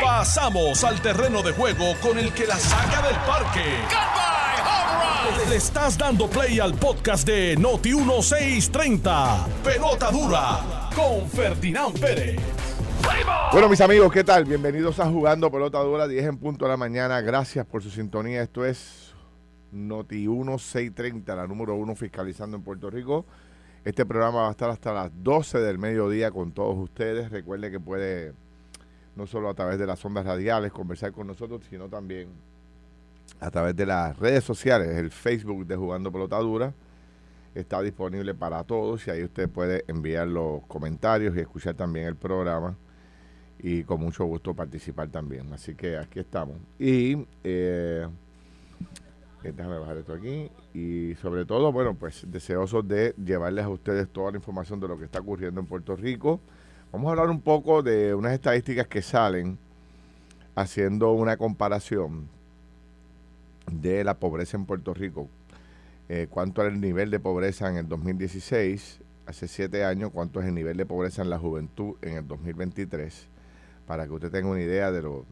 Pasamos al terreno de juego con el que la saca del parque. Le estás dando play al podcast de Noti 1630. Pelota dura con Ferdinand Pérez. Bueno, mis amigos, ¿qué tal? Bienvenidos a Jugando Pelota Dura, 10 en punto de la mañana. Gracias por su sintonía. Esto es Noti 1630, la número uno fiscalizando en Puerto Rico. Este programa va a estar hasta las 12 del mediodía con todos ustedes. Recuerde que puede, no solo a través de las ondas radiales, conversar con nosotros, sino también a través de las redes sociales. El Facebook de Jugando Pelota Dura está disponible para todos y ahí usted puede enviar los comentarios y escuchar también el programa y con mucho gusto participar también. Así que aquí estamos. Y eh, déjame bajar esto aquí. Y sobre todo, bueno, pues deseosos de llevarles a ustedes toda la información de lo que está ocurriendo en Puerto Rico. Vamos a hablar un poco de unas estadísticas que salen haciendo una comparación de la pobreza en Puerto Rico. Eh, cuánto era el nivel de pobreza en el 2016, hace siete años, cuánto es el nivel de pobreza en la juventud en el 2023, para que usted tenga una idea de lo,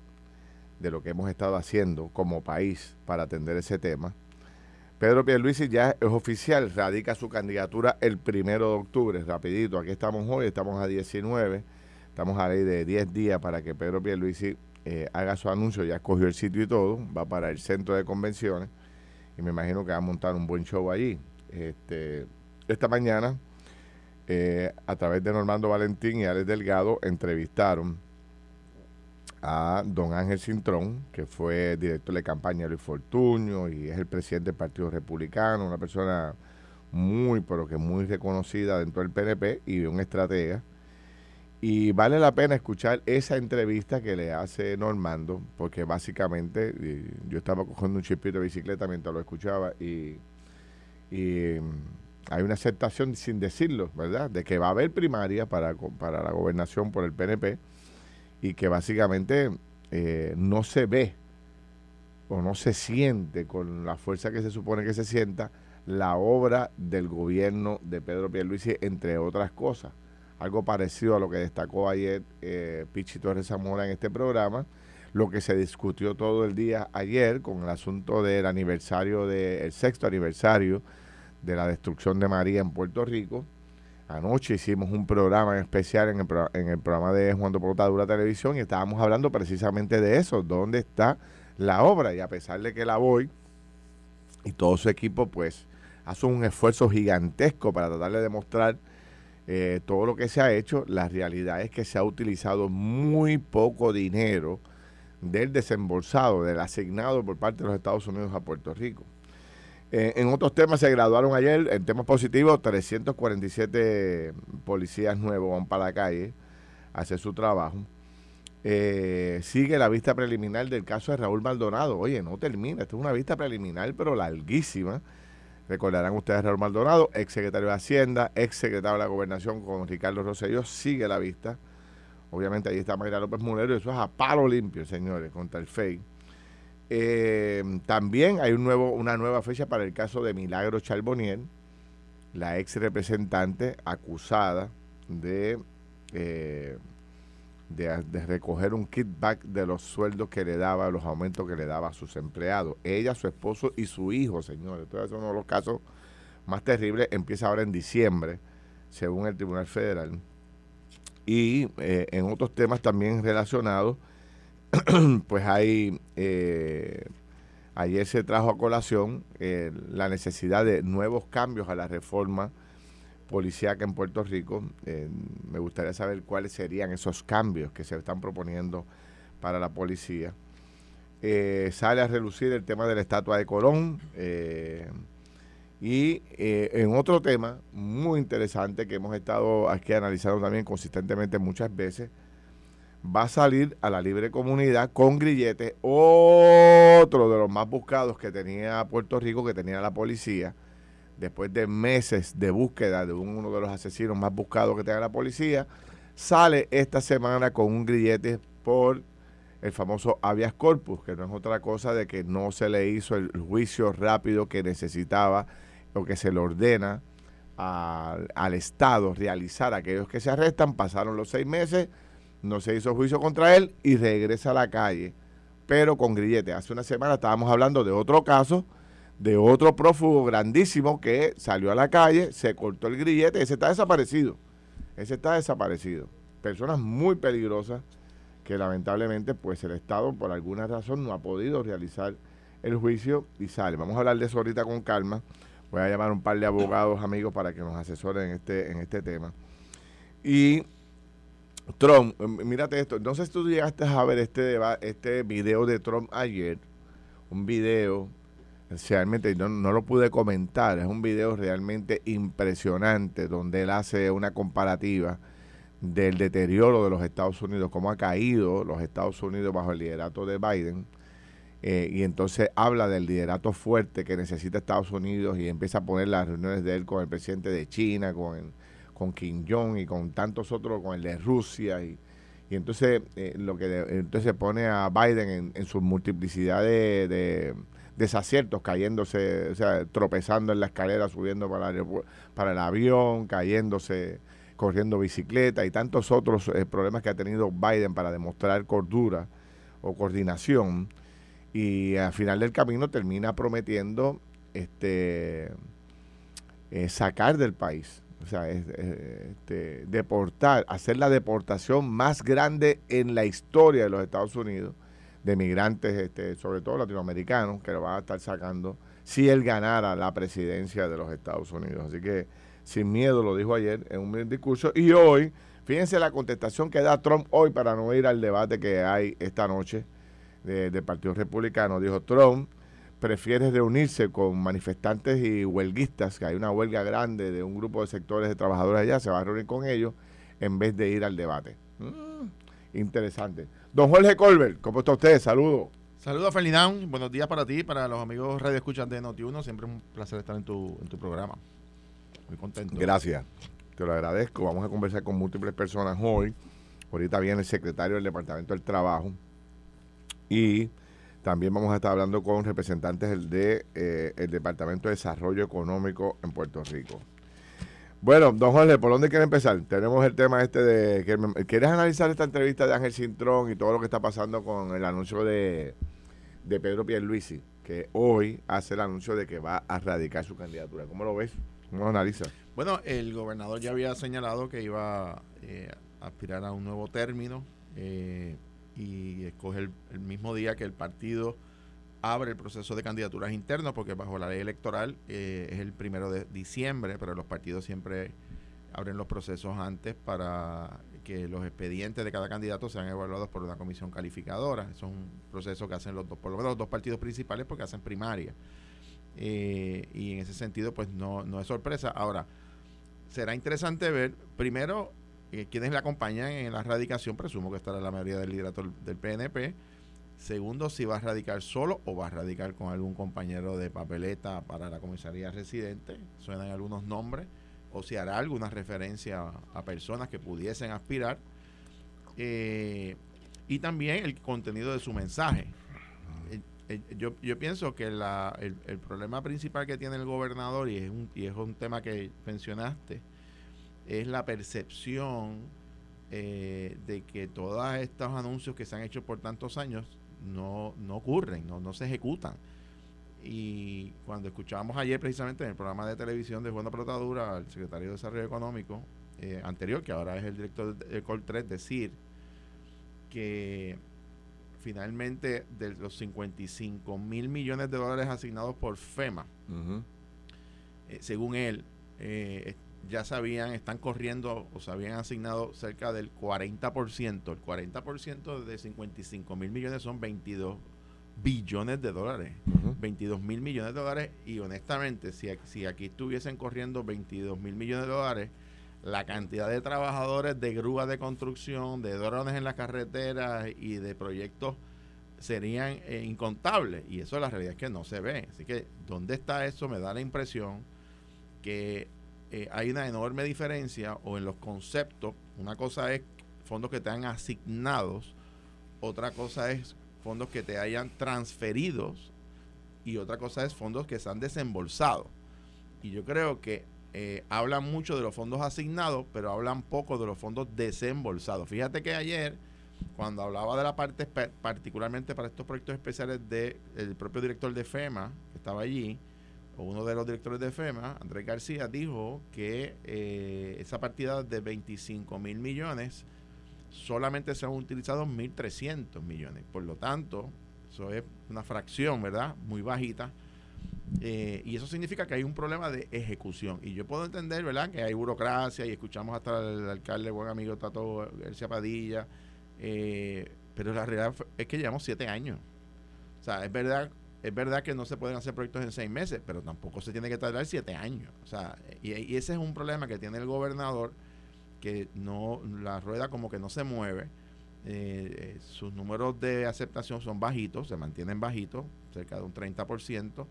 de lo que hemos estado haciendo como país para atender ese tema. Pedro Pierluisi ya es oficial, radica su candidatura el primero de octubre, rapidito, aquí estamos hoy, estamos a 19, estamos a ley de 10 días para que Pedro Pierluisi eh, haga su anuncio, ya escogió el sitio y todo, va para el centro de convenciones y me imagino que va a montar un buen show allí. Este, esta mañana, eh, a través de Normando Valentín y Alex Delgado, entrevistaron a don Ángel Cintrón, que fue director de campaña de Luis Fortuño y es el presidente del Partido Republicano, una persona muy, pero que muy reconocida dentro del PNP y un estratega. Y vale la pena escuchar esa entrevista que le hace Normando, porque básicamente yo estaba cogiendo un chipito de bicicleta mientras lo escuchaba y, mm, hay una aceptación sin decirlo, ¿verdad? De que va a haber primaria para, para la gobernación por el PNP y que básicamente eh, no se ve o no se siente con la fuerza que se supone que se sienta la obra del gobierno de Pedro Pierluisi, entre otras cosas. Algo parecido a lo que destacó ayer eh, Pichi Torres Zamora en este programa, lo que se discutió todo el día ayer con el asunto del aniversario, del sexto aniversario de la destrucción de María en Puerto Rico, Anoche hicimos un programa especial en el, en el programa de Juan de Dura Televisión y estábamos hablando precisamente de eso, dónde está la obra. Y a pesar de que la voy y todo su equipo, pues hace un esfuerzo gigantesco para tratar de demostrar eh, todo lo que se ha hecho, la realidad es que se ha utilizado muy poco dinero del desembolsado, del asignado por parte de los Estados Unidos a Puerto Rico. Eh, en otros temas se graduaron ayer, en temas positivos, 347 policías nuevos van para la calle a hacer su trabajo. Eh, sigue la vista preliminar del caso de Raúl Maldonado. Oye, no termina, esto es una vista preliminar, pero larguísima. Recordarán ustedes Raúl Maldonado, ex secretario de Hacienda, ex secretario de la Gobernación con Ricardo Rosselló, sigue la vista. Obviamente ahí está Mayra López Mulero, eso es a palo limpio, señores, contra el FEI. Eh, también hay un nuevo, una nueva fecha para el caso de Milagro Charbonier, la ex representante acusada de, eh, de, recoger un kickback de los sueldos que le daba, los aumentos que le daba a sus empleados. Ella, su esposo y su hijo, señores. Entonces, es uno de los casos más terribles. Empieza ahora en diciembre, según el Tribunal Federal. Y eh, en otros temas también relacionados pues hay, eh, ayer se trajo a colación eh, la necesidad de nuevos cambios a la reforma policíaca en Puerto Rico. Eh, me gustaría saber cuáles serían esos cambios que se están proponiendo para la policía. sale a relucir el tema de la estatua de Colón. y en otro tema muy interesante que hemos estado aquí analizando también consistentemente muchas veces, va a salir a la libre comunidad con grilletes, otro de los más buscados que tenía Puerto Rico, que tenía la policía, después de meses de búsqueda de uno de los asesinos más buscados que tenía la policía, sale esta semana con un grillete por el famoso habeas corpus, que no es otra cosa de que no se le hizo el juicio rápido que necesitaba o que se le ordena al, al Estado realizar a aquellos que se arrestan, pasaron los seis meses, no se hizo juicio contra él y regresa a la calle, pero con grillete. Hace una semana estábamos hablando de otro caso, de otro prófugo grandísimo que salió a la calle, se cortó el grillete, ese está desaparecido. Ese está desaparecido. Personas muy peligrosas que lamentablemente pues el Estado por alguna razón no ha podido realizar el juicio y sale. Vamos a hablar de eso ahorita con calma. Voy a llamar a un par de abogados amigos para que nos asesoren en este, en este tema. Y Trump, em, mírate esto, no sé si tú llegaste a ver este, este video de Trump ayer, un video, realmente no, no lo pude comentar, es un video realmente impresionante donde él hace una comparativa del deterioro de los Estados Unidos, cómo ha caído los Estados Unidos bajo el liderato de Biden. Eh, y entonces habla del liderato fuerte que necesita Estados Unidos y empieza a poner las reuniones de él con el presidente de China, con, con Kim Jong y con tantos otros, con el de Rusia. Y, y entonces eh, lo que entonces pone a Biden en, su multiplicidad de, desaciertos, cayéndose, o sea, tropezando en la escalera, subiendo para el, para el avión, cayéndose corriendo bicicleta y tantos otros eh, problemas que ha tenido Biden para demostrar cordura o coordinación y al final del camino termina prometiendo este eh, sacar del país o sea este, deportar hacer la deportación más grande en la historia de los Estados Unidos de migrantes este, sobre todo latinoamericanos que lo van a estar sacando si él ganara la presidencia de los Estados Unidos así que sin miedo, lo dijo ayer en un discurso. Y hoy, fíjense la contestación que da Trump hoy para no ir al debate que hay esta noche del Partido Republicano. Dijo Trump prefiere reunirse con manifestantes y huelguistas, que hay una huelga grande de un grupo de sectores de trabajadores allá, se va a reunir con ellos en vez de ir al debate. Mm, interesante. Don Jorge Colbert, ¿cómo está usted? Saludos. Saludos, Ferdinand. Buenos días para ti, para los amigos Radio Escuchas de Noti1. Siempre es un placer estar en tu, en tu programa. Muy contento. Gracias. Te lo agradezco. Vamos a conversar con múltiples personas hoy. Ahorita viene el secretario del Departamento del Trabajo. Y también vamos a estar hablando con representantes del de, eh, Departamento de Desarrollo Económico en Puerto Rico. Bueno, don Jorge, ¿por dónde quiere empezar? Tenemos el tema este de... ¿Quieres analizar esta entrevista de Ángel Cintrón y todo lo que está pasando con el anuncio de, de Pedro Pierluisi, que hoy hace el anuncio de que va a radicar su candidatura? ¿Cómo lo ves? ¿Cómo analiza? Bueno, el gobernador ya había señalado que iba eh, a aspirar a un nuevo término eh, y escoge el, mismo día que el partido abre el proceso de candidaturas internas, porque bajo la ley electoral eh, es el primero de diciembre, pero los partidos siempre abren los procesos antes para que los expedientes de cada candidato sean evaluados por una comisión calificadora. Eso es un proceso que hacen los dos, por lo menos los dos partidos principales, porque hacen primaria. Eh, y en ese sentido, pues no, no es sorpresa. Ahora, será interesante ver, primero, eh, quienes le acompañan en la radicación, presumo que estará la mayoría del liderato del PNP. Segundo, si va a radicar solo o va a radicar con algún compañero de papeleta para la comisaría residente. Suenan algunos nombres. O si hará alguna referencia a, personas que pudiesen aspirar. Eh, y también el contenido de su mensaje. Eh, yo, yo pienso que la, el, el, problema principal que tiene el gobernador, y es, un, y es un tema que mencionaste, es la percepción eh, de que todos estos anuncios que se han hecho por tantos años no, no ocurren, no, no se ejecutan. Y cuando escuchábamos ayer precisamente en el programa de televisión de Juan de Protadura al secretario de Desarrollo Económico eh, anterior, que ahora es el director de Col 3, decir que finalmente de los 55 mil millones de dólares asignados por FEMA, eh, según él, eh, ya sabían, están corriendo o se habían asignado cerca del 40%. El 40% de 55 mil millones son 22 billones de dólares. 22 mil millones de dólares. Y honestamente, si, si aquí estuviesen corriendo 22 mil millones de dólares, la cantidad de trabajadores de grúas de construcción, de drones en las carreteras y de proyectos serían eh, incontables. Y eso la realidad es que no se ve. Así que, ¿dónde está eso? Me da la impresión que eh, hay una enorme diferencia o en los conceptos. Una cosa es fondos que te han asignados, otra cosa es fondos que te hayan transferidos y otra cosa es fondos que se han desembolsado. Y yo creo que eh, hablan mucho de los fondos asignados, pero hablan poco de los fondos desembolsados. Fíjate que ayer, cuando hablaba de la parte, particularmente para estos proyectos especiales del propio director de FEMA, que estaba allí, uno de los directores de FEMA, Andrés García, dijo que eh, esa partida de 25 mil millones solamente se han utilizado 1.300 millones. Por lo tanto, eso es una fracción, ¿verdad? Muy bajita eh, y eso significa que hay un problema de ejecución. Y yo puedo entender, ¿verdad?, que hay burocracia y escuchamos hasta el alcalde, buen amigo Tato García Padilla, eh, pero la realidad es que llevamos siete años. O sea, es verdad, es verdad que no se pueden hacer proyectos en seis meses, pero tampoco se tiene que tardar siete años. O sea, y, ese es un problema que tiene el gobernador, que no la rueda como que no se mueve. Eh, sus números de aceptación son bajitos, se mantienen bajitos, cerca de un 30%.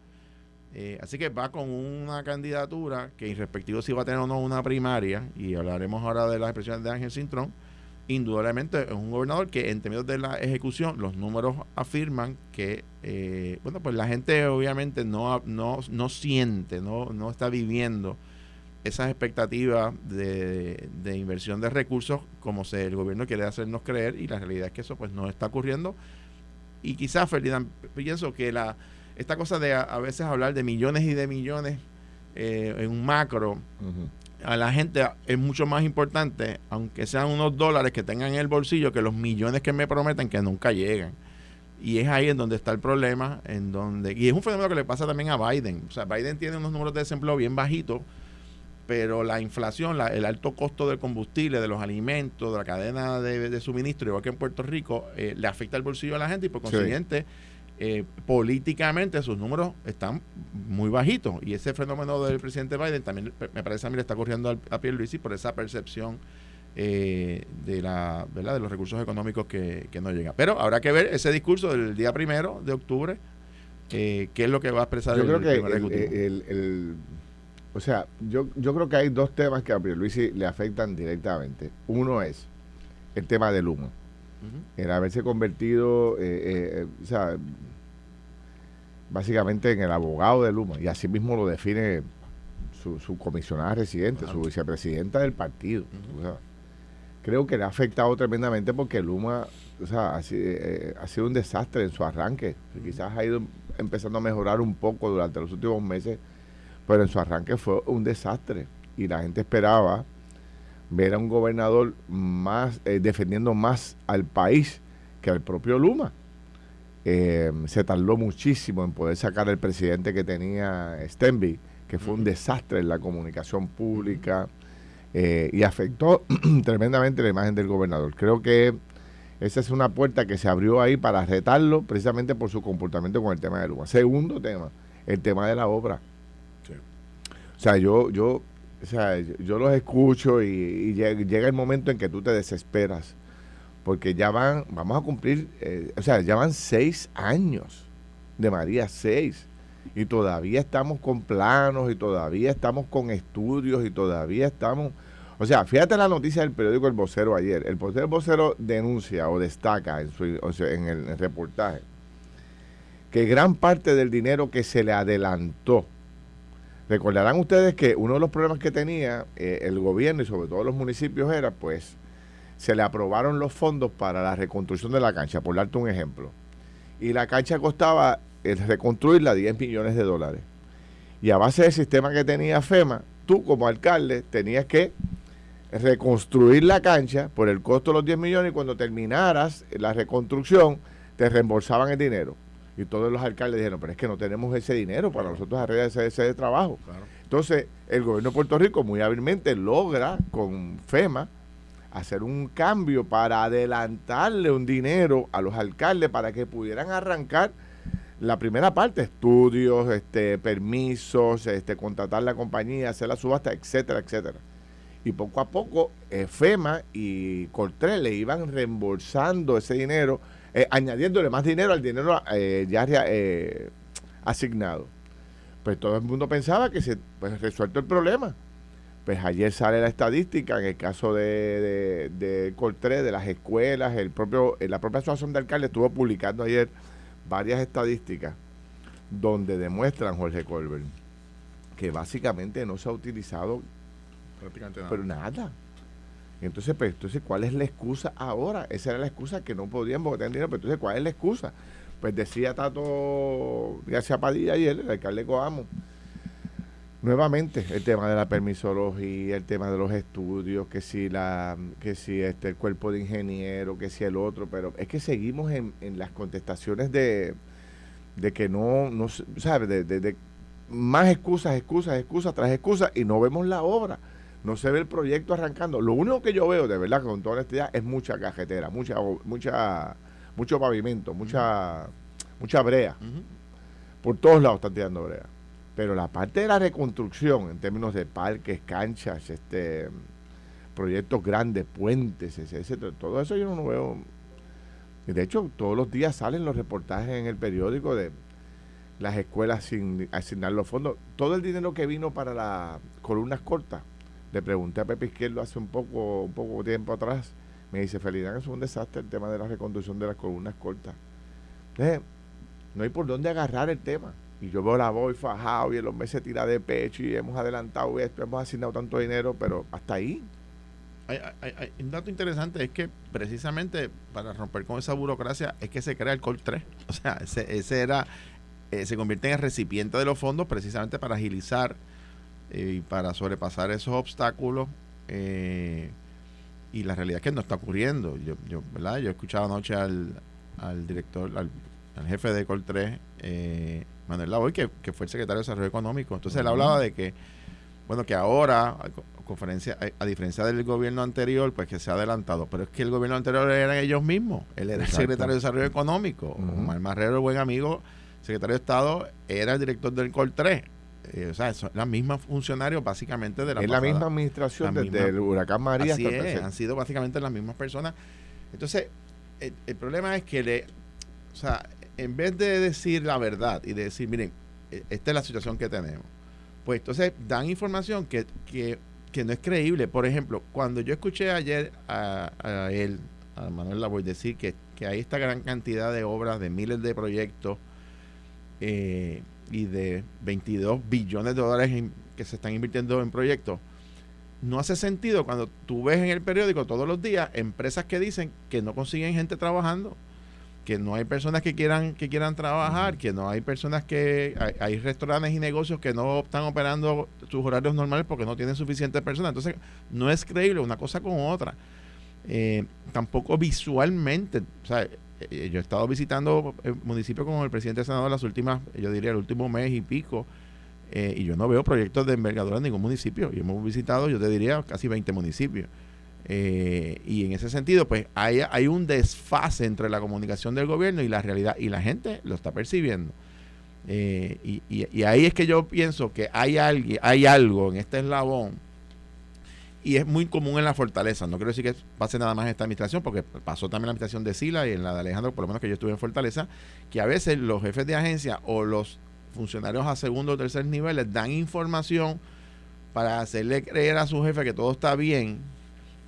Eh, así que va con una candidatura que, irrespectivo si va a tener o no una primaria, y hablaremos ahora de las expresiones de Ángel Cintrón, indudablemente es un gobernador que en términos de la ejecución, los números afirman que, eh, bueno, pues la gente obviamente no, no, no siente, no, no está viviendo esas expectativas de, de, inversión de recursos como se, el gobierno quiere hacernos creer y la realidad es que eso pues no está ocurriendo. Y quizás, Ferdinand, pienso que la esta cosa de a, veces hablar de millones y de millones eh, en un macro, a la gente es mucho más importante, aunque sean unos dólares que tengan en el bolsillo, que los millones que me prometen que nunca llegan. Y es ahí en donde está el problema, en donde y es un fenómeno que le pasa también a Biden. O sea, Biden tiene unos números de desempleo bien bajitos, pero la inflación, el alto costo del combustible, de los alimentos, de la cadena de, suministro, igual que en Puerto Rico, eh, le afecta el bolsillo a la gente y por consiguiente eh, políticamente sus números están muy bajitos. Y ese fenómeno del presidente Biden también me parece a mí le está ocurriendo a Pierluisi por esa percepción eh, de la ¿verdad? de los recursos económicos que, no llegan. Pero habrá que ver ese discurso del día primero de octubre, eh, qué es lo que va a expresar yo el, creo que el, o sea, yo, yo creo que hay dos temas que a Pierluisi le afectan directamente. Uno es el tema del humo. El haberse convertido, eh, o sea, básicamente en el abogado de Luma, y así mismo lo define su, su comisionada residente, su vicepresidenta del partido. creo que le ha afectado tremendamente porque Luma o sea, ha, eh, ha, sido un desastre en su arranque. Quizás ha ido empezando a mejorar un poco durante los últimos meses, pero en su arranque fue un desastre. Y la gente esperaba ver a un gobernador más eh, defendiendo más al país que al propio Luma. Eh, se tardó muchísimo en poder sacar el presidente que tenía Stenby, que fue un desastre en la comunicación pública eh, y afectó tremendamente la imagen del gobernador. Creo que esa es una puerta que se abrió ahí para retarlo precisamente por su comportamiento con el tema de Luma. Segundo tema, el tema de la obra. O sea, yo, yo, o sea, yo los escucho y llega el momento en que tú te desesperas porque ya van, vamos a cumplir, eh, o sea, ya van seis años de María, seis, y todavía estamos con planos, y todavía estamos con estudios, y todavía estamos, o sea, fíjate la noticia del periódico El Vocero ayer, el Vocero denuncia o destaca en, su, en el reportaje que gran parte del dinero que se le adelantó, recordarán ustedes que uno de los problemas que tenía eh, el gobierno y sobre todo los municipios era pues se le aprobaron los fondos para la reconstrucción de la cancha, por darte un ejemplo. Y la cancha costaba el reconstruirla 10 millones de dólares. Y a base del sistema que tenía FEMA, tú como alcalde tenías que reconstruir la cancha por el costo de los 10 millones y cuando terminaras la reconstrucción te reembolsaban el dinero. Y todos los alcaldes dijeron, pero es que no tenemos ese dinero para nosotros arreglar ese, ese trabajo. Entonces, el gobierno de Puerto Rico muy hábilmente logra con FEMA hacer un cambio para adelantarle un dinero a los alcaldes para que pudieran arrancar la primera parte, estudios, este, permisos, este, contratar la compañía, hacer la subasta, etcétera, etcétera. Y poco a poco eh, FEMA y Cortrel le iban reembolsando ese dinero, eh, añadiéndole más dinero al dinero eh, ya asignado. Pues todo el mundo pensaba que se pues, resuelto el problema pues ayer sale la estadística en el caso de, de, Coltré, de las escuelas, el propio, la propia asociación de alcaldes estuvo publicando ayer varias estadísticas donde demuestran, Jorge Colbert, que básicamente no se ha utilizado Prácticamente nada. pero nada. Entonces, pues, entonces, ¿cuál es la excusa ahora? Esa era la excusa que no podían porque tenían dinero, pero entonces, ¿cuál es la excusa? Pues decía Tato García Padilla ayer, el alcalde de Coamo, nuevamente el tema de la permisología, el tema de los estudios, que si la, que si este el cuerpo de ingeniero, que si el otro, pero es que seguimos en, en las contestaciones de, de que no, no ¿sabes? De, de- de más excusas, excusas, excusas tras excusas y no vemos la obra. No se ve el proyecto arrancando. Lo único que yo veo, de verdad, con toda honestidad, es mucha cajetera, mucha, mucha, mucho pavimento, mucha, mucha brea. Por todos lados están tirando brea. Pero la parte de la reconstrucción, en términos de parques, canchas, este proyectos grandes, puentes, etcétera, todo eso yo no veo. Y de hecho, todos los días salen los reportajes en el periódico de las escuelas sin asignar los fondos. Todo el dinero que vino para las columnas cortas, le pregunté a Pepe Izquierdo hace un poco, un poco tiempo atrás, me dice, Felidán, es un desastre el tema de la reconstrucción de las columnas cortas. Entonces, no hay por dónde agarrar el tema. Y yo veo la voz fajado y el hombre se tira de pecho y hemos adelantado esto, hemos asignado tanto dinero, pero hasta ahí. Hay, un dato interesante es que precisamente para romper con esa burocracia es que se crea el COL 3. O sea, ese, ese era, eh, se convierte en el recipiente de los fondos precisamente para agilizar y para sobrepasar esos obstáculos. eh, y la realidad es que no está ocurriendo. Yo, yo, ¿verdad? yo he escuchado anoche al, al director, al, al jefe de Col 3, eh, Manuel Lavoy, que, que fue el secretario de Desarrollo Económico. Entonces él hablaba de que, bueno, que ahora, a, co- conferencia, a, a diferencia del gobierno anterior, pues que se ha adelantado. Pero es que el gobierno anterior eran ellos mismos. Él era Exacto. el secretario de Desarrollo Económico. Ujú. Omar Marrero, buen amigo, secretario de Estado, era el director del Col 3. Eh, o sea, son las mismas funcionarios básicamente de la es la pasada- misma administración la desde misma- el huracán María Así hasta es, han sido básicamente las mismas personas. Entonces, el, el problema es que le, o sea, en vez de decir la verdad y de decir, miren, eh, esta es la situación que tenemos, pues entonces dan información que, que, que no es creíble. Por ejemplo, cuando yo escuché ayer a, a él, a Manuel Lavoy, decir que, que hay esta gran cantidad de obras, de miles de proyectos, eh, y de 22 billones de dólares en- que se están invirtiendo en proyectos, no hace sentido cuando tú ves en el periódico todos los días empresas que dicen que no consiguen gente trabajando, que no hay personas que quieran que quieran trabajar, que no hay personas que hay, hay restaurantes y negocios que no están operando sus horarios normales porque no tienen suficientes personas. Entonces, no es creíble una cosa con otra. Eh, tampoco visualmente, o sea, eh, yo he estado visitando eh, municipios como el presidente del Senado las últimas, yo diría el último mes y pico, eh, y yo no veo proyectos de envergadura en ningún municipio. Y hemos visitado, yo te diría, casi 20 municipios. Eh, y en ese sentido, pues hay, hay un desfase entre la comunicación del gobierno y la realidad, y la gente lo está percibiendo. Eh, y- y ahí es que yo pienso que hay alguien, hay algo en este eslabón, y es muy común en la fortaleza. No quiero decir que pase nada más en esta administración, porque pasó también en la administración de Sila y en la de Alejandro, por lo menos que yo estuve en Fortaleza, que a veces los jefes de agencia o los funcionarios a segundo o tercer nivel les dan información para hacerle creer a su jefe que todo está bien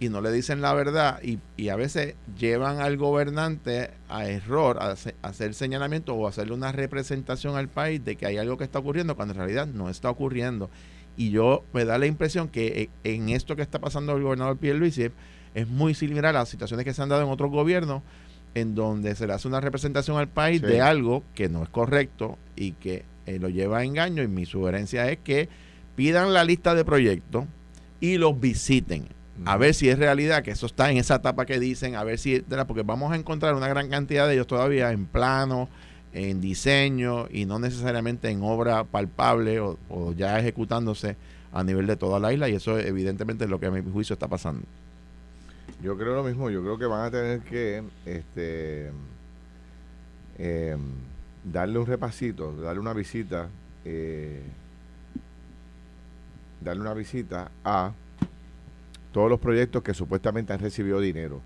y no le dicen la verdad y, y a veces llevan al gobernante a error, a, a hacer señalamiento o hacerle una representación al país de que hay algo que está ocurriendo cuando en realidad no está ocurriendo. Y yo me da la impresión que eh, en esto que está pasando el gobernador Pierluisi es muy similar a las situaciones que se han dado en otros gobiernos en donde se le hace una representación al país Sí. de algo que no es correcto y que eh, lo lleva a engaño y mi sugerencia es que pidan la lista de proyectos y los visiten a ver si es realidad que eso está en esa etapa que dicen, a ver si es porque vamos a encontrar una gran cantidad de ellos todavía en plano, en diseño y no necesariamente en obra palpable o, o ya ejecutándose a nivel de toda la isla y eso evidentemente es lo que a mi juicio está pasando. Yo creo lo mismo, yo creo que van a tener que este eh, darle un repasito, darle una visita, eh, darle una visita a todos los proyectos que supuestamente han recibido dinero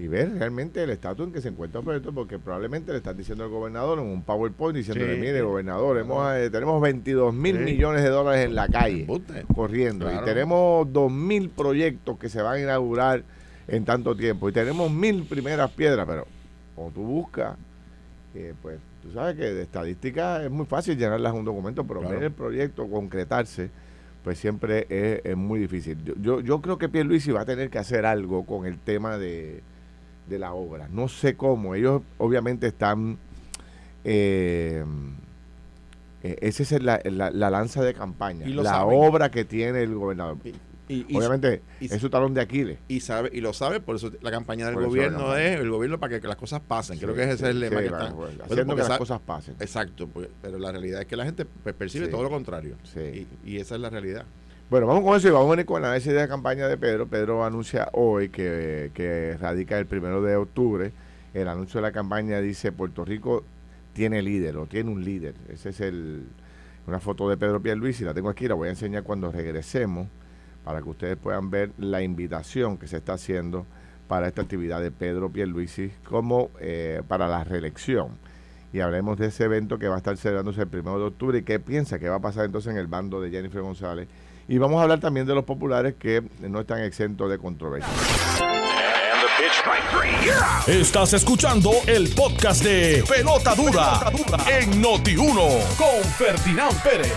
y ver realmente el estatus en que se encuentra el proyecto, porque probablemente le están diciendo al gobernador en un PowerPoint diciéndole, Sí. mire gobernador, hemos, eh, tenemos 22 mil Sí. millones de dólares en la calle corriendo Claro. y tenemos dos mil proyectos que se van a inaugurar en tanto tiempo y tenemos mil primeras piedras, pero como tú buscas, eh, pues Tú sabes que de estadística es muy fácil llenarlas un documento, pero ver el proyecto concretarse, pues siempre es, muy difícil. Yo, yo, yo creo que Pierluisi va a tener que hacer algo con el tema de, de la obra. No sé cómo. Ellos obviamente están... Eh, eh esa es la, la, lanza de campaña, la obra que tiene el gobernador. Obviamente, es su talón de Aquiles. Y sabe y lo sabe, por eso la campaña del gobierno es el gobierno para que, las cosas pasen. Creo que ese es el lema que están. haciendo que las cosas pasen. Exacto, pues, pero la realidad es que la gente pues, percibe todo lo contrario. Y, y, esa es la realidad. Bueno, vamos con eso y vamos a venir con la análisis de la campaña de Pedro. Pedro anuncia hoy que, radica el primero de octubre. El anuncio de la campaña dice Puerto Rico tiene líder o tiene un líder. Ese es el una foto de Pedro Pierluisi, la tengo aquí, la voy a enseñar cuando regresemos para que ustedes puedan ver la invitación que se está haciendo para esta actividad de Pedro Pierluisi como eh, para la reelección. Y hablemos de ese evento que va a estar celebrándose el primero de octubre y qué piensa que va a pasar entonces en el bando de Jennifer González. Y vamos a hablar también de los populares que no están exentos de controversia. Estás escuchando el podcast de Pelota Dura, en Noti1 con Ferdinand Pérez.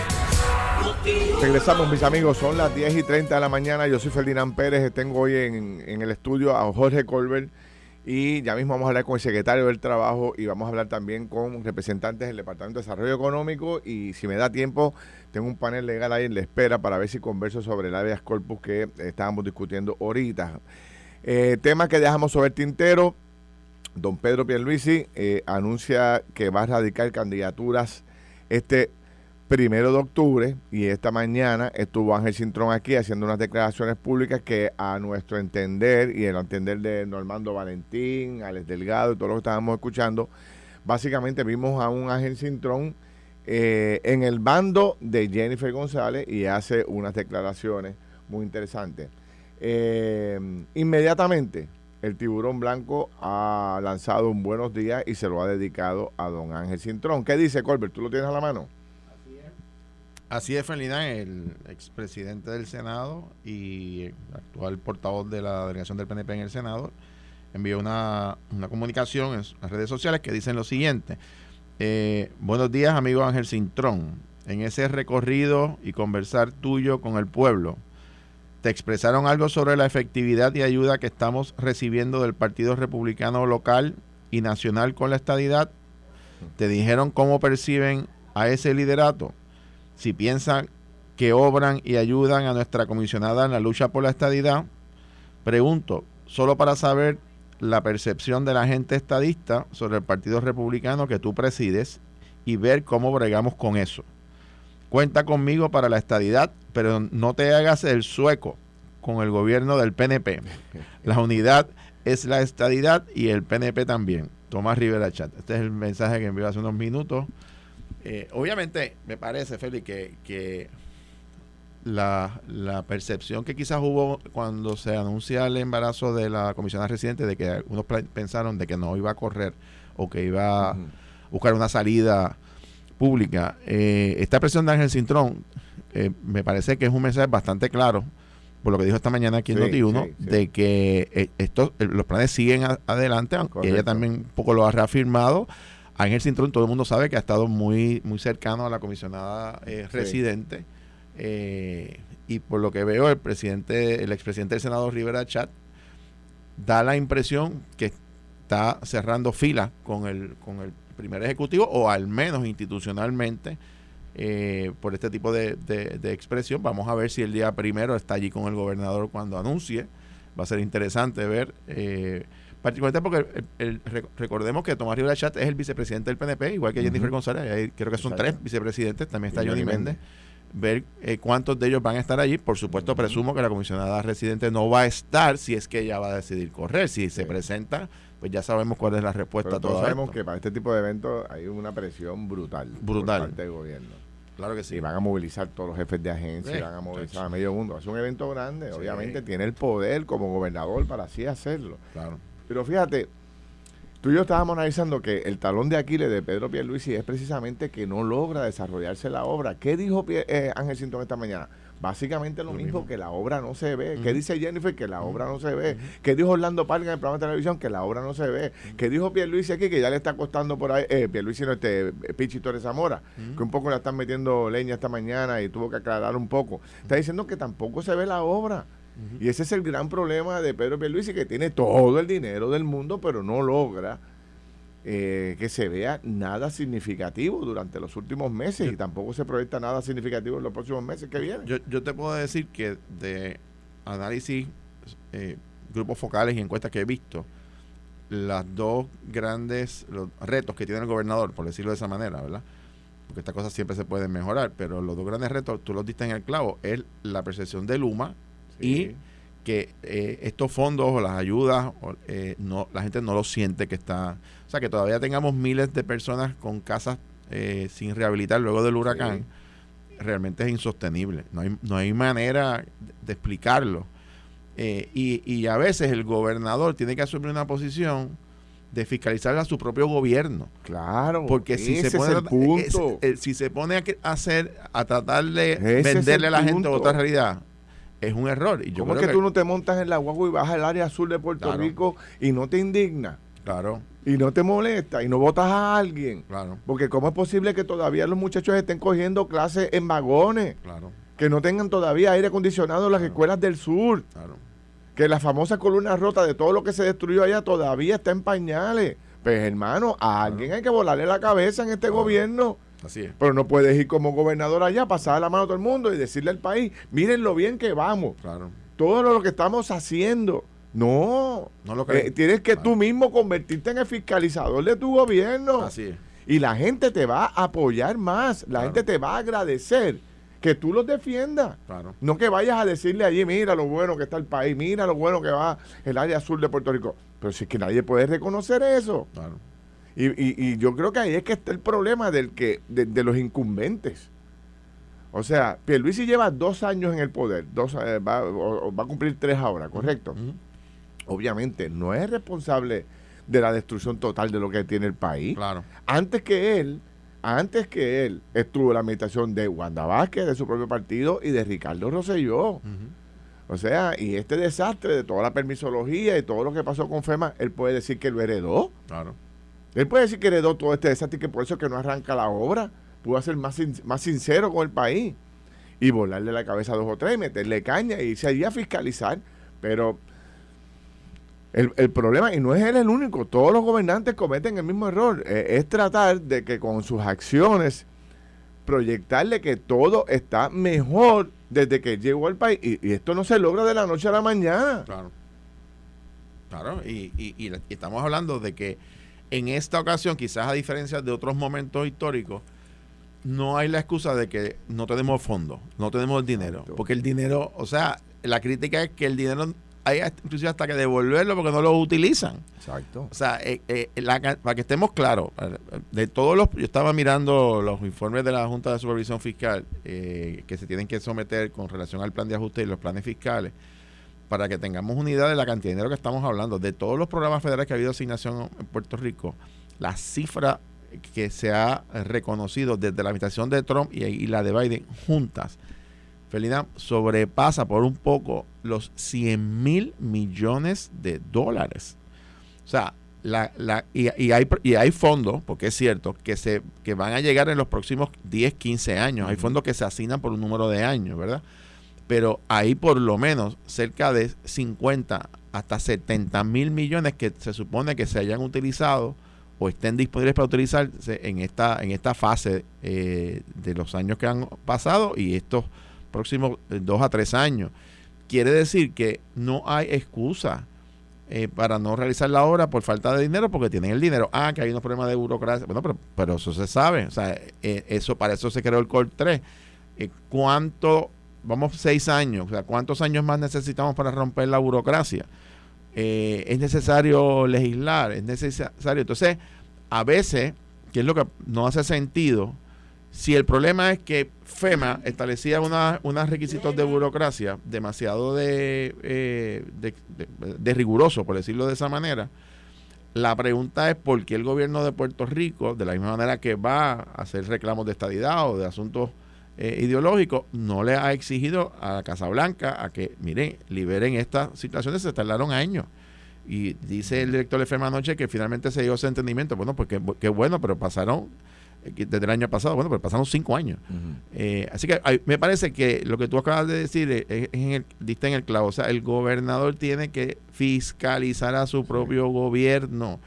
Regresamos, mis amigos. Son las 10 y 30 de la mañana. Yo soy Ferdinand Pérez. Tengo hoy en, el estudio a Jorge Colbert. Y ya mismo vamos a hablar con el secretario del Trabajo y vamos a hablar también con representantes del Departamento de Desarrollo Económico. Y si me da tiempo, tengo un panel legal ahí en la espera para ver si converso sobre el habeas corpus que estábamos discutiendo ahorita. Eh, tema que dejamos sobre el tintero. Don Pedro Pierluisi eh, anuncia que va a radicar candidaturas este primero de octubre y esta mañana estuvo Ángel Cintrón aquí haciendo unas declaraciones públicas que a nuestro entender y el entender de Normando Valentín, Alex Delgado y todo lo que estábamos escuchando, básicamente vimos a un Ángel Cintrón eh, en el bando de Jennifer González y hace unas declaraciones muy interesantes. Eh, inmediatamente el tiburón blanco ha lanzado un buenos días y se lo ha dedicado a don Ángel Cintrón. ¿Qué dice Colbert? ¿Tú lo tienes a la mano? Así es, Felina, el expresidente del Senado y actual portavoz de la delegación del PNP en el Senado, envió una, comunicación en las redes sociales que dicen lo siguiente. Eh, buenos días, amigo Ángel Cintrón. En ese recorrido y conversar tuyo con el pueblo, ¿te expresaron algo sobre la efectividad y ayuda que estamos recibiendo del Partido Republicano local y nacional con la estadidad? ¿Te dijeron cómo perciben a ese liderato? Si piensan que obran y ayudan a nuestra comisionada en la lucha por la estadidad, pregunto, solo para saber la percepción de la gente estadista sobre el Partido Republicano que tú presides y ver cómo bregamos con eso. Cuenta conmigo para la estadidad, pero no te hagas el sueco con el gobierno del PNP. La unidad es la estadidad y el PNP también. Tomás Rivera Chat. Este es el mensaje que envió hace unos minutos eh, obviamente, me parece, Félix, que, la, percepción que quizás hubo cuando se anuncia el embarazo de la comisionada residente, de que algunos pensaron de que no iba a correr o que iba a buscar una salida pública. Eh, esta presión de Ángel Cintrón eh, me parece que es un mensaje bastante claro, por lo que dijo esta mañana aquí en Noti1, de que estos, los planes siguen adelante, aunque ella también un poco lo ha reafirmado Ángel Cintrón, todo el mundo sabe que ha estado muy, muy cercano a la comisionada eh, residente. Eh, y por lo que veo, el presidente, el expresidente del Senado, Rivera Chat, da la impresión que está cerrando fila con el, con el primer ejecutivo, o al menos institucionalmente, eh, por este tipo de, de, expresión. Vamos a ver si el día primero está allí con el gobernador cuando anuncie. Va a ser interesante ver particularmente porque el, recordemos que Tomás Rivera Chat es el vicepresidente del PNP, igual que Jennifer González, creo que son tres vicepresidentes, también está Johnny Méndez. Ver eh, cuántos de ellos van a estar allí. Por supuesto, presumo que la comisionada residente no va a estar si es que ella va a decidir correr. Si se presenta, pues ya sabemos cuál es la respuesta a todo sabemos que para este tipo de eventos hay una presión brutal. Brutal. Por parte del gobierno. Claro que sí. Y van a movilizar todos los jefes de agencia, van a movilizar a medio mundo. Es un evento grande, obviamente tiene el poder como gobernador para así hacerlo. Claro. Pero fíjate, Tú y yo estábamos analizando que el talón de Aquiles de Pedro Pierluisi es precisamente que no logra desarrollarse la obra. ¿Qué dijo eh, Ángel Sinton esta mañana? Básicamente lo, mismo, que la obra no se ve. ¿Qué dice Jennifer? Que la obra no se ve. ¿Qué dijo Orlando Parga en el programa de televisión? Que la obra no se ve. ¿Qué dijo Pierluisi aquí? Que ya le está costando por ahí, eh, Pierluisi no este, Pichi Torres Zamora, que un poco le están metiendo leña esta mañana y tuvo que aclarar un poco. Está diciendo que tampoco se ve la obra. Y ese es el gran problema de Pedro Pierluisi, que tiene todo el dinero del mundo, pero no logra eh, que se vea nada significativo durante los últimos meses y tampoco se proyecta nada significativo en los próximos meses que vienen. Yo, te puedo decir que de análisis, eh, grupos focales y encuestas que he visto, las dos grandes retos que tiene el gobernador, por decirlo de esa manera, ¿verdad? Porque estas cosas siempre se pueden mejorar, pero los dos grandes retos, tú los diste en el clavo, es la percepción de Luma y que eh, estos fondos o las ayudas, eh, no, la gente no lo siente que está... O sea, que todavía tengamos miles de personas con casas eh, sin rehabilitar luego del huracán, realmente es insostenible. No hay, no hay manera de explicarlo. y, y a veces el gobernador tiene que asumir una posición de fiscalizar a su propio gobierno. Claro, porque si se pone, punto. si se pone a hacer, a tratar de venderle a la gente otra realidad, es un error. Y yo ¿Cómo es que, tú no te montas en la guagua y vas al área azul de Puerto Rico y no te indigna? Claro. Y no te molesta y no votas a alguien. Claro. Porque ¿cómo es posible que todavía los muchachos estén cogiendo clases en vagones? Claro. Que no tengan todavía aire acondicionado en las escuelas del sur. Claro. Que la famosa columna rota de todo lo que se destruyó allá todavía está en pañales. Pues hermano, a alguien hay que volarle la cabeza en este gobierno pero no puedes ir como gobernador allá, pasar la mano a todo el mundo y decirle al país, miren lo bien que vamos. Claro. Todo lo que estamos haciendo. No. no lo eh, tienes que tú mismo convertirte en el fiscalizador de tu gobierno. Así es. Y la gente te va a apoyar más. La gente te va a agradecer que tú los defiendas. Claro. No que vayas a decirle allí, mira lo bueno que está el país, mira lo bueno que va el área azul de Puerto Rico. Pero si es que nadie puede reconocer eso. Claro. Y, y, yo creo que ahí es que está el problema del que, de, los incumbentes. O sea, Pierluisi lleva dos años en el poder, dos, eh, va, va, a cumplir tres ahora, ¿correcto? Obviamente no es responsable de la destrucción total de lo que tiene el país. Claro. Antes que él, antes que él estuvo la administración de Wanda Vázquez, de su propio partido, y de Ricardo Rosselló. O sea, y este desastre de toda la permisología y todo lo que pasó con FEMA, él puede decir que lo heredó. Claro. Él puede decir que heredó todo este desastre y que por eso que no arranca la obra. Pudo ser más, más sincero con el país y volarle la cabeza a dos o tres, meterle caña y irse allí a fiscalizar. Pero el, problema, y no es él el único, todos los gobernantes cometen el mismo error, eh, es tratar de que con sus acciones proyectarle que todo está mejor desde que llegó al país. Y, esto no se logra de la noche a la mañana. Claro. Claro, y, y estamos hablando de que en esta ocasión, quizás a diferencia de otros momentos históricos, no hay la excusa de que no tenemos fondos, no tenemos el dinero. Porque el dinero, o sea, la crítica es que el dinero hay inclusive hasta que devolverlo porque no lo utilizan. Exacto. O sea, eh, eh, para que estemos claros, de todos los, yo estaba mirando los informes de la Junta de Supervisión Fiscal eh, que se tienen que someter con relación al plan de ajuste y los planes fiscales para que tengamos una idea de la cantidad de dinero que estamos hablando, de todos los programas federales que ha habido asignación en Puerto Rico, la cifra que se ha reconocido desde la administración de Trump y, la de Biden juntas, Felina, sobrepasa por un poco los 100 mil millones de dólares. O sea, la, la, y, hay, y hay fondos, porque es cierto, que, se, que van a llegar en los próximos 10, 15 años. Hay fondos que se asignan por un número de años, ¿verdad? Pero hay por lo menos cerca de 50 hasta 70 mil millones que se supone que se hayan utilizado o estén disponibles para utilizarse en esta, en esta fase eh, de los años que han pasado y estos próximos eh, dos a tres años. Quiere decir que no hay excusa eh, para no realizar la obra por falta de dinero porque tienen el dinero. Ah, que hay unos problemas de burocracia. Bueno, pero, pero eso se sabe. O sea, eso, para eso se creó el COR 3. ¿Cuánto vamos seis años, o sea, ¿cuántos años más necesitamos para romper la burocracia? Eh, es necesario legislar, es necesario. Entonces, a veces, que es lo que no hace sentido, si el problema es que FEMA establecía unos requisitos de burocracia demasiado de, eh, de, riguroso, por decirlo de esa manera, La pregunta es por qué el gobierno de Puerto Rico, de la misma manera que va a hacer reclamos de estadidad o de asuntos eh, ideológicos, no le ha exigido a la Casa Blanca a que, miren, liberen estas situaciones, se tardaron años. Y dice el director de FEMA anoche que finalmente se dio ese entendimiento. Bueno, pues qué, bueno, pero pasaron eh, desde el año pasado, bueno, pero pasaron cinco años. Eh, así que me parece que lo que tú acabas de decir es, en el, diste en el clavo. O sea, el gobernador tiene que fiscalizar a su propio gobierno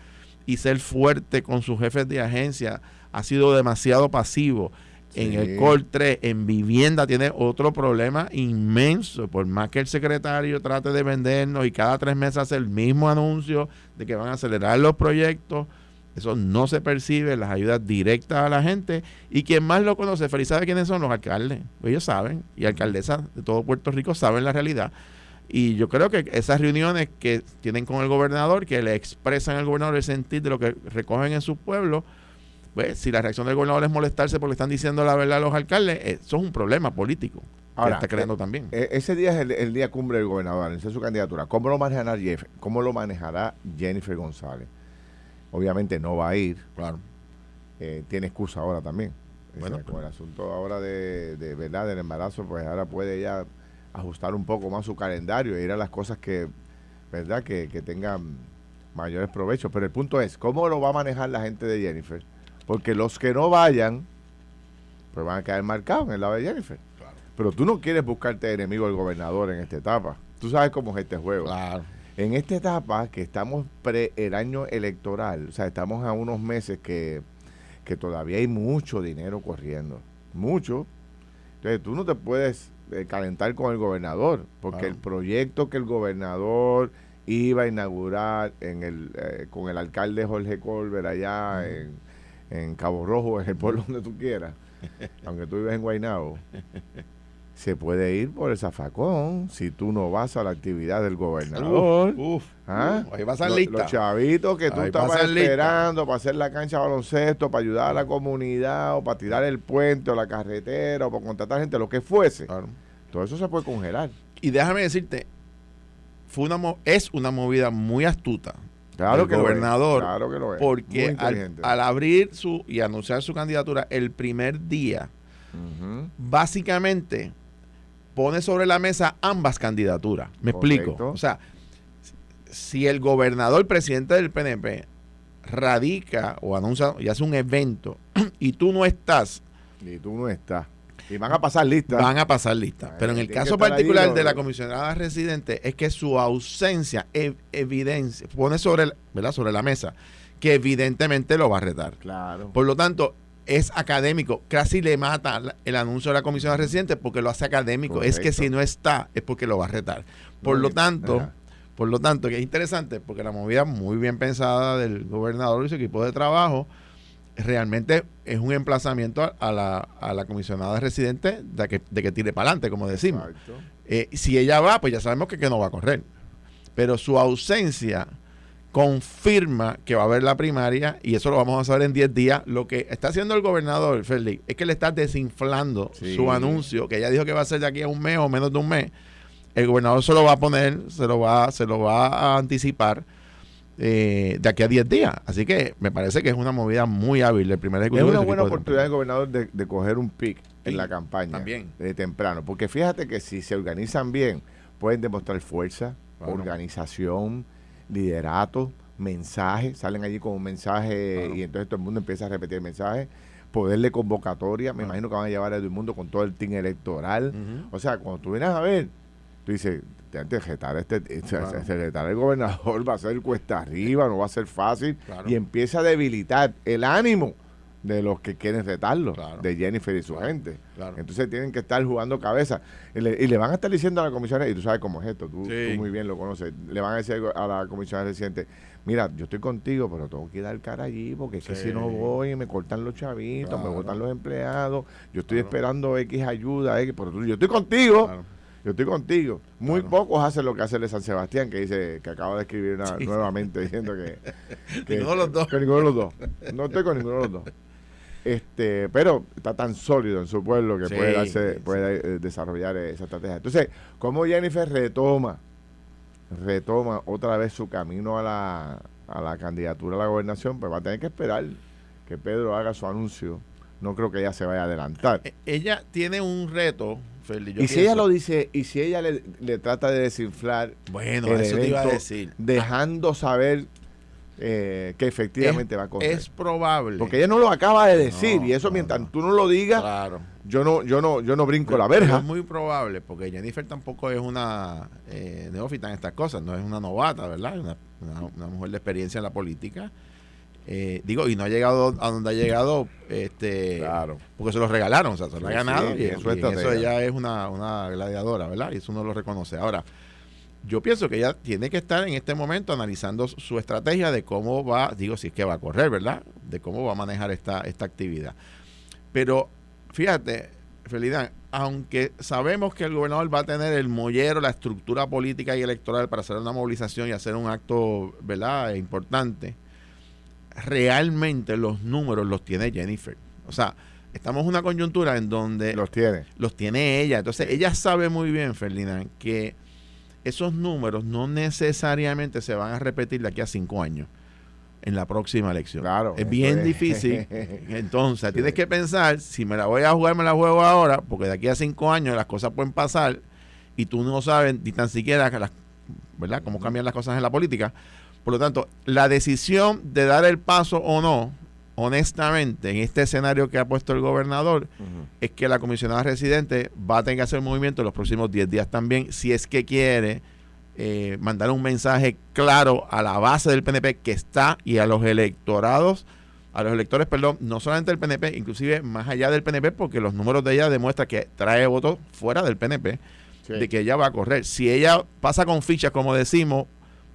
y ser fuerte con sus jefes de agencia. Ha sido demasiado pasivo. En el COL 3, en vivienda, tiene otro problema inmenso. Por más que el secretario trate de vendernos y cada tres meses hace el mismo anuncio de que van a acelerar los proyectos, eso no se percibe, las ayudas directas a la gente. Y quien más lo conoce, feliz sabe quiénes son los alcaldes. Ellos saben, y alcaldesas de todo Puerto Rico saben la realidad. Y yo creo que esas reuniones que tienen con el gobernador, que le expresan al gobernador el sentir de lo que recogen en su pueblo, pues, si la reacción del gobernador es molestarse porque están diciendo la verdad a los alcaldes, eh, eso es un problema político Ahora, está creando eh, también. Eh, ese día es el, día cumbre del gobernador, es su candidatura. ¿Cómo lo manejará Jeff? ¿Cómo lo manejará Jennifer González? Obviamente no va a ir. Claro. tiene excusa ahora también. Bueno, con el asunto ahora de, de, verdad del embarazo, pues ahora puede ya ajustar un poco más su calendario e ir a las cosas que, verdad, que, que tengan mayores provechos. Pero el punto es, ¿cómo lo va a manejar la gente de Jennifer? Porque los que no vayan, pues van a quedar marcados en el lado de Jennifer. Pero tú no quieres buscarte enemigo del gobernador en esta etapa. Tú sabes cómo es este juego. Claro. En esta etapa, que estamos pre el año electoral, o sea, estamos a unos meses que, todavía hay mucho dinero corriendo. Mucho. Entonces tú no te puedes eh, calentar con el gobernador, porque el proyecto que el gobernador iba a inaugurar en el, eh, con el alcalde Jorge Colbert allá en en Cabo Rojo, en el pueblo donde tú quieras, aunque tú vives en Guaynabo, se puede ir por el zafacón si tú no vas a la actividad del gobernador. Uf, ¿Ah? ahí va a lista. Los chavitos que tú estabas esperando para hacer la cancha de baloncesto, para ayudar a la comunidad, o para tirar el puente o la carretera, o para contratar gente, lo que fuese. Todo eso se puede congelar. Y déjame decirte, fue una es una movida muy astuta Claro que gobernador. claro que lo es. Porque al, abrir su y anunciar su candidatura el primer día, básicamente pone sobre la mesa ambas candidaturas. Me explico. O sea, si el gobernador, presidente del PNP, radica o anuncia y hace un evento y tú no estás. Y tú no estás y van a pasar listas. Van a pasar listas. Pero en el caso particular de la comisionada residente es que su ausencia evidencia, pone sobre, ¿verdad? sobre la mesa que evidentemente lo va a retar. Claro. Por lo tanto, es académico. Casi le mata el anuncio de la comisionada residente porque lo hace académico. Es que si no está, es porque lo va a retar. Por lo tanto, por lo tanto, que es interesante, porque la movida muy bien pensada del gobernador y su equipo de trabajo realmente es un emplazamiento a la, a la comisionada residente de que, de que tire para adelante, como decimos. Eh, si ella va, pues ya sabemos que, que, no va a correr. Pero su ausencia confirma que va a haber la primaria y eso lo vamos a saber en 10 días. Lo que está haciendo el gobernador Félix es que le está desinflando su anuncio, que ella dijo que va a ser de aquí a un mes o menos de un mes. El gobernador se lo va a poner, se lo va, se lo va a anticipar eh, de aquí a 10 días. Así que me parece que es una movida muy hábil el primer ejecutivo. Es una buena oportunidad del gobernador de, coger un pick en la campaña también. de temprano. Porque fíjate que si se organizan bien, pueden demostrar fuerza, organización, liderato, mensaje. Salen allí con un mensaje y entonces todo el mundo empieza a repetir el mensaje poder de convocatoria, me imagino que van a llevar a todo el mundo con todo el team electoral. O sea, cuando tú vienes a ver, tú dices, retar este, este el gobernador va a ser cuesta arriba, no va a ser fácil y empieza a debilitar el ánimo de los que quieren retarlo, de Jennifer y su gente. Entonces tienen que estar jugando cabeza. Y le, van a estar diciendo a la comisión, y tú sabes cómo es esto, tú, muy bien lo conoces, le van a decir a la comisión reciente, mira, yo estoy contigo, pero tengo que dar cara allí, porque es que si no voy, me cortan los chavitos, me cortan los empleados, yo estoy esperando X ayuda, X, pero yo estoy contigo yo estoy contigo. Muy pocos hacen lo que hace el de San Sebastián, que dice que acaba de escribir nuevamente diciendo que, ninguno de los dos. Que ninguno de los dos. No estoy con ninguno de los dos. Este, pero está tan sólido en su pueblo que puede, darse, puede eh, desarrollar esa estrategia. Entonces, ¿cómo Jennifer retoma, retoma otra vez su camino a la a la candidatura a la gobernación, pues va a tener que esperar que Pedro haga su anuncio. No creo que ella se vaya a adelantar. E- Ella tiene un reto, Yo y si pienso- ella lo dice, y si ella le, le trata de desinflar Bueno, el eso te iba a decir. dejando saber eh, que efectivamente va a correr. Es probable. Porque ella no lo acaba de decir, No, y eso no, mientras no. tú no lo digas, Claro. yo no, yo no, yo no brinco la verja. Es muy probable, porque Jennifer tampoco es una eh, neófita en estas cosas, no es una novata, ¿verdad? Una, una- una mujer de experiencia en la política. Eh, digo, y no ha llegado a donde ha llegado, este, Claro. porque se lo regalaron, o sea, se lo ha ganado, sí, y, eso y eso ella es una, una gladiadora, ¿verdad? Y eso uno lo reconoce. Ahora, yo pienso que ella tiene que estar en este momento analizando su estrategia de cómo va, digo, si es que va a correr, ¿verdad? De cómo va a manejar esta, esta actividad. Pero fíjate, Felidán, aunque sabemos que el gobernador va a tener el mollero, la estructura política y electoral para hacer una movilización y hacer un acto, ¿verdad?, importante, realmente los números los tiene Jennifer. O sea, estamos en una coyuntura en donde Los tiene. los tiene ella. Entonces, ella sabe muy bien, Ferdinand, que esos números no necesariamente se van a repetir de aquí a cinco años en la próxima elección. Claro, Es bien es. difícil. Entonces, Sí. tienes que pensar, si me la voy a jugar, me la juego ahora, porque de aquí a cinco años las cosas pueden pasar y tú no sabes ni tan siquiera que las, ¿verdad? cómo cambian las cosas en la política. Por lo tanto, la decisión de dar el paso o no, honestamente, en este escenario que ha puesto el gobernador, es que la comisionada residente va a tener que hacer movimiento en los próximos 10 días también, si es que quiere eh, mandar un mensaje claro a la base del PNP que está y a los electorados, a los electores, perdón, no solamente del PNP, inclusive más allá del PNP, porque los números de ella demuestran que trae votos fuera del PNP, Sí. de que ella va a correr. Si ella pasa con fichas, como decimos,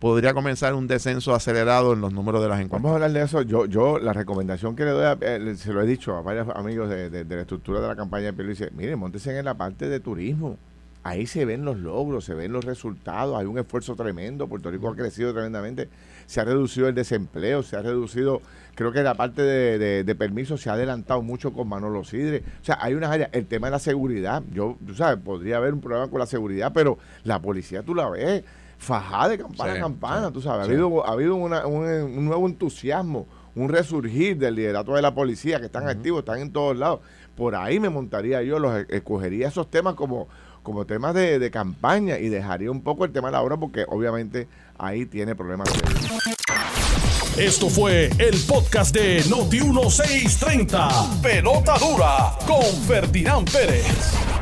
podría comenzar un descenso acelerado en los números de las encuestas. Vamos a hablar de eso. Yo, yo la recomendación que le doy, a- eh, se lo he dicho a varios amigos de, de- de la estructura de la campaña de Pelo, dice, mire, montesen en la parte de turismo. Ahí se ven los logros, se ven los resultados, hay un esfuerzo tremendo, Puerto Rico ha crecido tremendamente, se ha reducido el desempleo, se ha reducido, creo que la parte de, de, de permisos se ha adelantado mucho con Manolo Sidre. O sea, hay unas áreas, el tema de la seguridad, yo, tú sabes, podría haber un problema con la seguridad, pero la policía tú la ves fajada de campana Sí, a campana, sí, tú sabes, sí. ha habido, ha habido una- un, un nuevo entusiasmo, un resurgir del liderato de la policía, que están activos, están en todos lados. Por ahí me montaría yo, los e, escogería esos temas como, como temas de, de campaña y dejaría un poco el tema de la obra porque obviamente ahí tiene problemas serios. Esto fue el podcast de Noti1630. Pelota dura con Ferdinand Pérez.